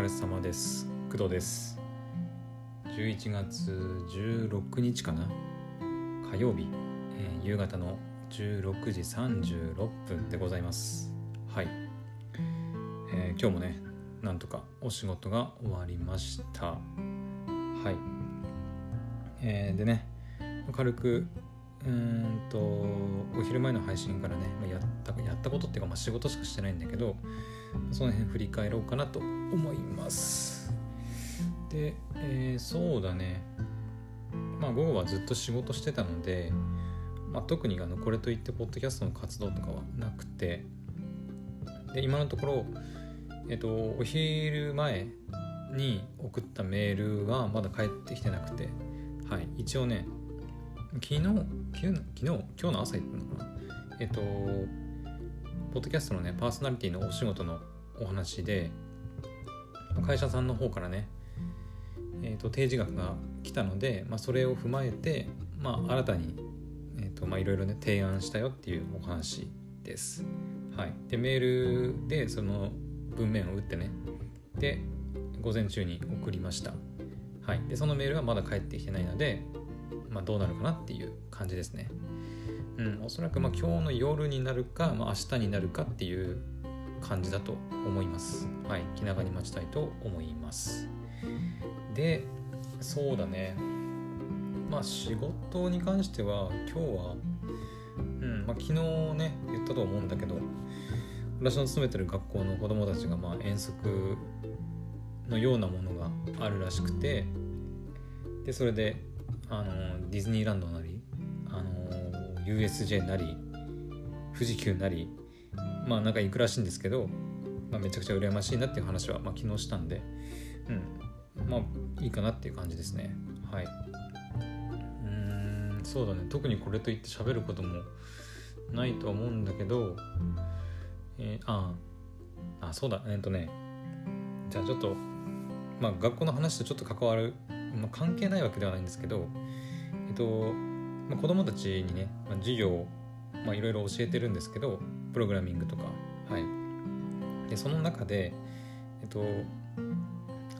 疲れ様です。工藤です。11月16日かな？火曜日、えー、夕方の16時36分でございます。はい、えー、今日もねなんとかお仕事が終わりました。はい。えー、でね軽くうんとお昼前の配信からねやったやったことっていうか、まあ、仕事しかしてないんだけどその辺振り返ろうかなと思います。で、えー、そうだね。まあ午後はずっと仕事してたので、まあ、特にあのこれといってポッドキャストの活動とかはなくてで今のところえっ、とお昼前に送ったメールはまだ返ってきてなくてはい一応ね昨日、昨日、今日の朝言ったのかな？えっと、ポッドキャストのね、パーソナリティのお仕事のお話で、会社さんの方からね、えっと、提示額が来たので、まあ、それを踏まえて、まあ、新たに、えっと、まあ、いろいろね、提案したよっていうお話です。はい。で、メールでその文面を打ってね、で、午前中に送りました。はい。で、そのメールはまだ返ってきてないので、まあ、どうなるかなっていう感じですね。うん、おそらくまあ今日の夜になるか、まあ、明日になるかっていう感じだと思います。はい、気長に待ちたいと思います。で、そうだね。まあ仕事に関しては今日は、うんまあ、昨日ね言ったと思うんだけど私の勤めてる学校の子供たちがまあ遠足のようなものがあるらしくてでそれであのディズニーランドなりあの USJ なり富士急なりまあなんか行くらしいんですけど、まあ、めちゃくちゃ羨ましいなっていう話は、まあ、昨日したんでうん。まあいいかなっていう感じですね。はい。うんそうだね。特にこれといって喋ることもないとは思うんだけどえー、ああそうだ。えっ、とね。じゃあちょっとまあ学校の話とちょっと関わるまあ、関係ないわけではないんですけど、えっとまあ、子供たちにね、まあ、授業をいろいろ教えてるんですけどプログラミングとか。はい。でその中でえっと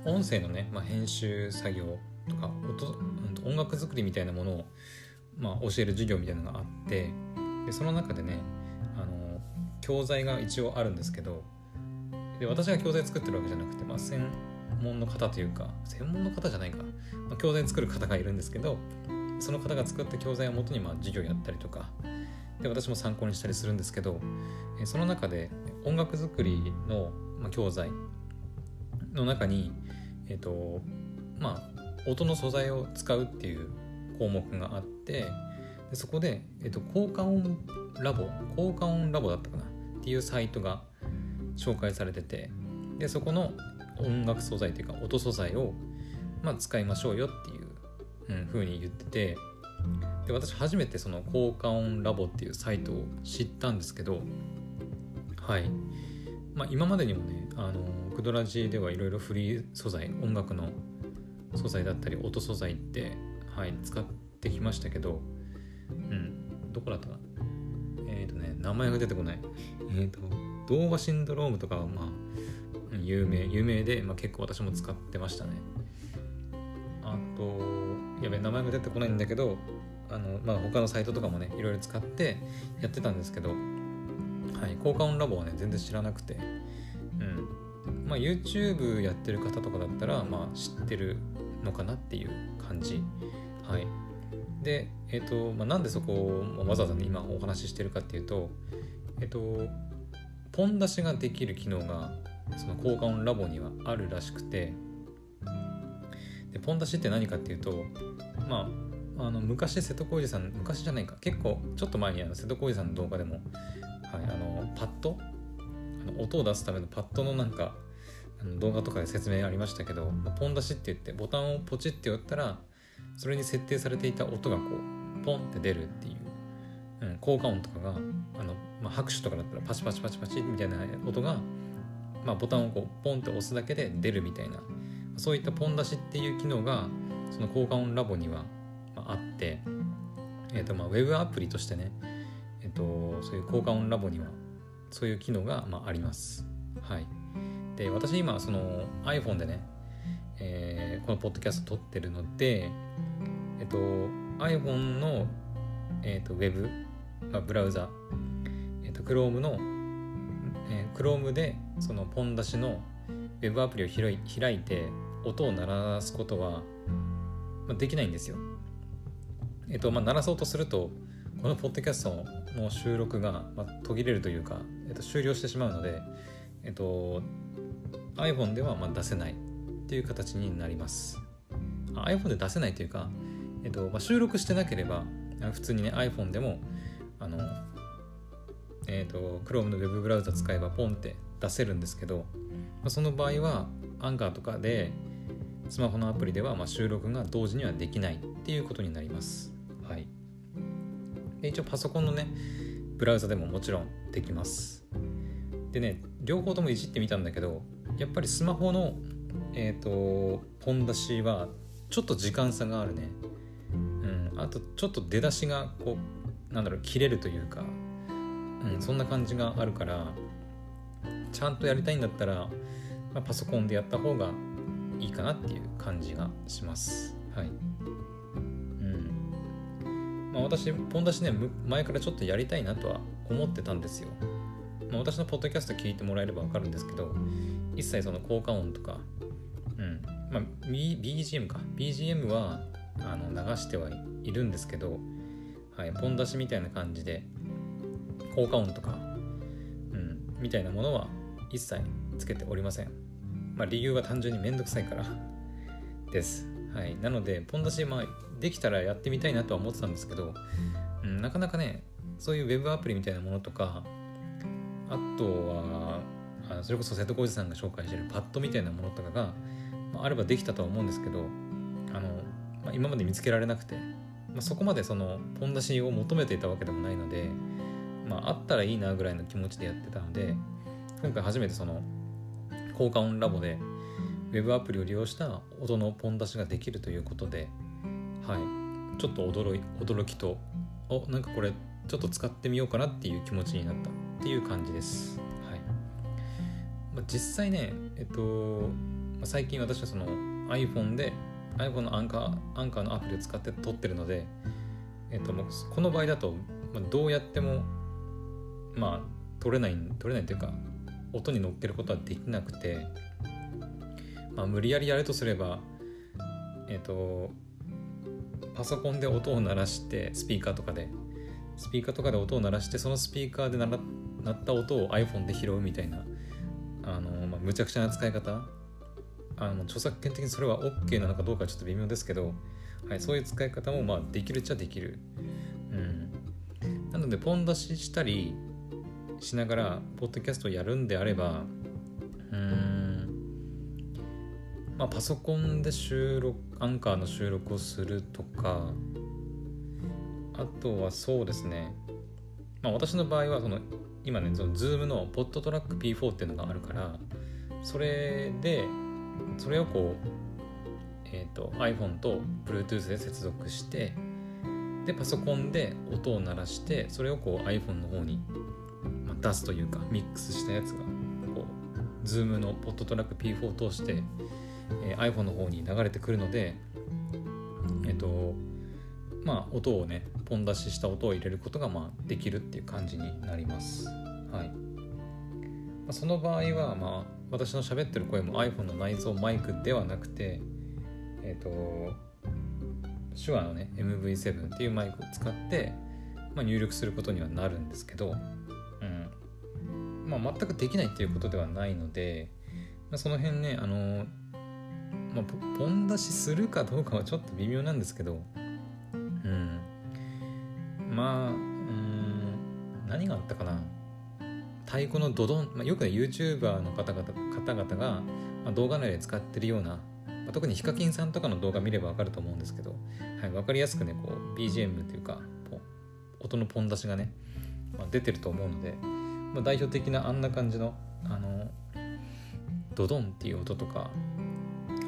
音声のね、まあ、編集作業とか音音楽作りみたいなものを、まあ、教える授業みたいなのがあってでその中でねあの教材が一応あるんですけどで私が教材作ってるわけじゃなくて、まあ、門の方というか専門の方じゃないか、教材作る方がいるんですけどその方が作った教材をもとにまあ授業やったりとかで私も参考にしたりするんですけどその中で音楽作りの教材の中にえっ、ー、とまあ音の素材を使うっていう項目があってでそこで、えっ、ー、と、効果音ラボ効果音ラボだったかなっていうサイトが紹介されててでそこの音楽素材というか音素材を、まあ、使いましょうよっていう、うん、風に言っててで私初めてその効果音ラボっていうサイトを知ったんですけどはい。まあ今までにもねあのクドラジではいろいろフリー素材音楽の素材だったり音素材ってはい使ってきましたけどうんどこだったかえっ、ー、とね名前が出てこない。えっ、ー、と動画シンドロームとかはまあ有名有名で、まあ、結構私も使ってましたね。あとやべ名前が出てこないんだけどあの、まあ、他のサイトとかもねいろいろ使ってやってたんですけどはい効果音ラボはね全然知らなくて。うん。まあ YouTube やってる方とかだったらまあ知ってるのかなっていう感じ。はい。でえっ、ー、と、まあ、なんでそこをわざわざ、ね、今お話ししてるかっていうとえっ、ー、とポン出しができる機能がその効果音ラボにはあるらしくて。でポン出しって何かっていうとまああの昔瀬戸康史さん昔じゃないか。結構ちょっと前にあの瀬戸康史さんの動画でも、はい、あのパッド？あの音を出すためのパッドのなんかあの動画とかで説明ありましたけどポン出しって言ってボタンをポチって打ったらそれに設定されていた音がこうポンって出るっていう、うん、効果音とかがあの、まあ、拍手とかだったらパチパチパチパチみたいな音がまあ、ボタンをこうポンって押すだけで出るみたいなそういったポン出しっていう機能がその効果音ラボにはあって、えーとまあ、ウェブアプリとしてね、えーと、そういう効果音ラボにはそういう機能がまああります。はい、で私今その iPhone でね、えー、このポッドキャスト撮ってるのでえっと iPhone の、えっと、ウェブ、まあ、ブラウザ、えっと、Chrome の、えー、Chrome でそのポン出しのウェブアプリを開いて音を鳴らすことは、まあ、できないんですよ。えっとまあ、鳴らそうとするとこのポッドキャストの収録が、まあ、途切れるというか、えっと、終了してしまうので、えっと、iPhone ではまあ出せないっていう形になります。iPhone で出せないというか、えっとまあ、収録してなければ普通にね iPhone でもあの、えっと Chrome の Web ブラウザ使えばポンって出せるんですけど、まあ、その場合はアンカーとかでスマホのアプリではま収録が同時にはできないっていうことになります。はい。で一応パソコンのねブラウザでももちろんできますでね両方ともいじってみたんだけどやっぱりスマホのえっ、ー、とポン出しはちょっと時間差があるねうんあとちょっと出だしがこうなんだろう切れるというかうん。そんな感じがあるからちゃんとやりたいんだったら、まあ、パソコンでやった方がいいかなっていう感じがします。はい。うん。まあ、私ポン出しね前からちょっとやりたいなとは思ってたんですよ、まあ、私のポッドキャスト聞いてもらえれば分かるんですけど一切その効果音とかうん。まあ BGM か。BGM はあの流してはいるんですけど、はい、ポン出しみたいな感じで効果音とか、うん、みたいなものは一切つけておりません。まあ、理由は単純にめんどくさいからです。はい、なのでポン出し、まあ、できたらやってみたいなとは思ってたんですけど、うん、なかなかねそういうウェブアプリみたいなものとかあとはあそれこそ瀬戸康史さんが紹介してるパッドみたいなものとかが、まあ、あればできたとは思うんですけどあの、まあ、今まで見つけられなくて、まあ、そこまでそのポン出しを求めていたわけでもないので、まあ、あったらいいなぐらいの気持ちでやってたので今回初めてその効果音ラボでウェブアプリを利用した音のポン出しができるということで、はい、ちょっと驚い驚きとおなんかこれちょっと使ってみようかなっていう気持ちになったっていう感じです。はい。まあ、実際ね、えっと、最近私はその iPhone で iPhone のアンカーアンカーのアプリを使って撮ってるので、えっと、この場合だと、まあ、どうやってもまあ撮れない撮れないというか音に乗っけることはできなくてまあ、無理やりやるとすればえっ、ー、とパソコンで音を鳴らしてスピーカーとかでスピーカーとかで音を鳴らしてそのスピーカーで鳴鳴った音を iPhone で拾うみたいなあの、まあ、むちゃくちゃな使い方。あの著作権的にそれは OK なのかどうかちょっと微妙ですけど、はい、そういう使い方もまあできるっちゃできる、うん、なのでポン出ししたりしながらポッドキャストをやるんであればうんまあ、パソコンで収録アンカーの収録をするとかあとはそうですねまあ私の場合はその今ねその Zoom のポッドトラック P4 っていうのがあるからそれでそれをこう、えーと、iPhone と Bluetooth で接続してでパソコンで音を鳴らしてそれをこう iPhone の方に、出すというかミックスしたやつがこう Zoom のポッドトラック P4 を通してえー、iPhone の方に流れてくるのでえっ、ー、とまあ音をねポン出しした音を入れることがまあできるっていう感じになります。はい、まあ、その場合はまあ私の喋ってる声も iPhone の内蔵マイクではなくてえっ、ー、と手話のね MV7 っていうマイクを使って、まあ、入力することにはなるんですけど、まあ、全くできないっていうことではないので、まあ、その辺ねあのまあ、ポン出しするかどうかはちょっと微妙なんですけど、うん。まあ、うん、何があったかな。太鼓のドドン、まあ、よくね、YouTuber の方々方々が、まあ、動画内で使ってるような、まあ、特にヒカキンさんとかの動画見ればわかると思うんですけど、はい、分かりやすくね、こう、BGM というか、音のポン出しがね、まあ、出てると思うので、まあ、代表的なあんな感じの、あの、ドドンっていう音とか、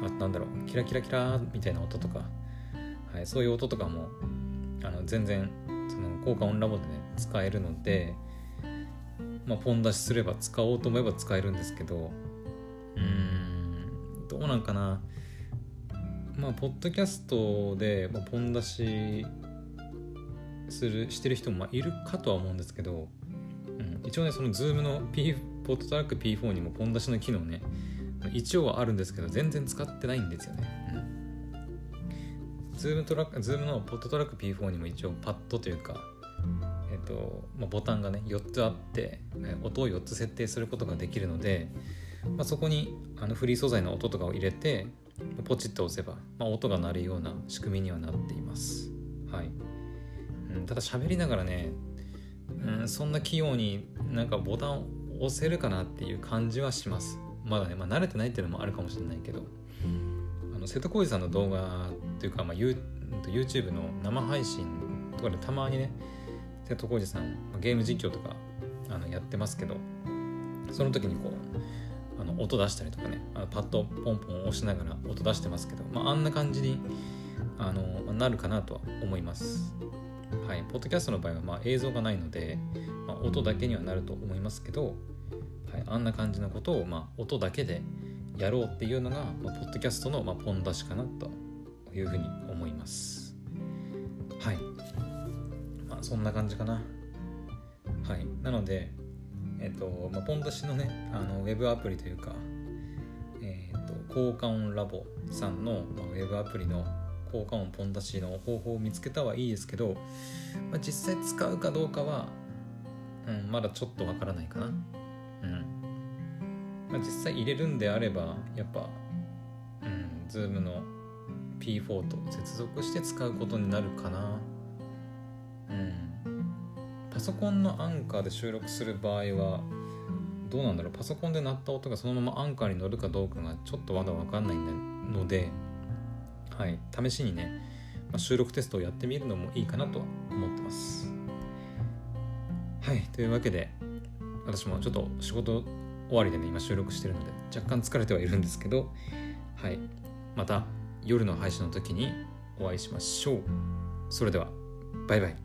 あなんだろうキラキラキラみたいな音とか、はい、そういう音とかもあの全然その効果音ラボでね使えるので、まあ、ポン出しすれば使おうと思えば使えるんですけど、うんどうなんかな。まあポッドキャストで、まあ、ポン出しするしてる人もいるかとは思うんですけど、一応ねその Zoom の P ポットトラック P4 にもポン出しの機能ね一応はあるんですけど全然使ってないんですよね、うん、Zoom, トラック Zoom のポットトラック P4 にも一応パッドというかえっとまあ、ボタンがね4つあって、ね、音を4つ設定することができるので、まあ、そこにあのフリー素材の音とかを入れてポチッと押せば、まあ、音が鳴るような仕組みにはなっています。はい。うん、ただ喋りながらね、うん、そんな器用になんかボタンを押せるかなっていう感じはします。まだね、まあ、慣れてないっていうのもあるかもしれないけどあの瀬戸康史さんの動画というか、まあ、YouTube の生配信とかでたまにね瀬戸康史さんゲーム実況とかあのやってますけどその時にこうあの音出したりとかねあのパッドポンポン押しながら音出してますけど、まあ、あんな感じにあのなるかなとは思います。はい、ポッドキャストの場合はまあ映像がないので、まあ、音だけにはなると思いますけど、はい、あんな感じのことをまあ音だけでやろうっていうのが、まあ、ポッドキャストのまあポン出しかなというふうに思います。はい。まあそんな感じかな。はい。なので、えっ、と、まあ、ポン出しのね、あのウェブアプリというか、えっ、と、効果音ラボさんの、まあ、ウェブアプリの効果音ポン出しの方法を見つけたはいいですけど、まあ、実際使うかどうかは、うん、まだちょっとわからないかな。うんまあ、実際入れるんであればやっぱ、うん、Zoom の P4 と接続して使うことになるかな。うん、パソコンのアンカーで収録する場合はどうなんだろうパソコンで鳴った音がそのままアンカーに乗るかどうかがちょっとまだ分かんないので、はい、試しにね、まあ、収録テストをやってみるのもいいかなとは思ってます。はいというわけで私もちょっと仕事終わりでね今収録してるので若干疲れてはいるんですけどはいまた夜の配信の時にお会いしましょうそれではバイバイ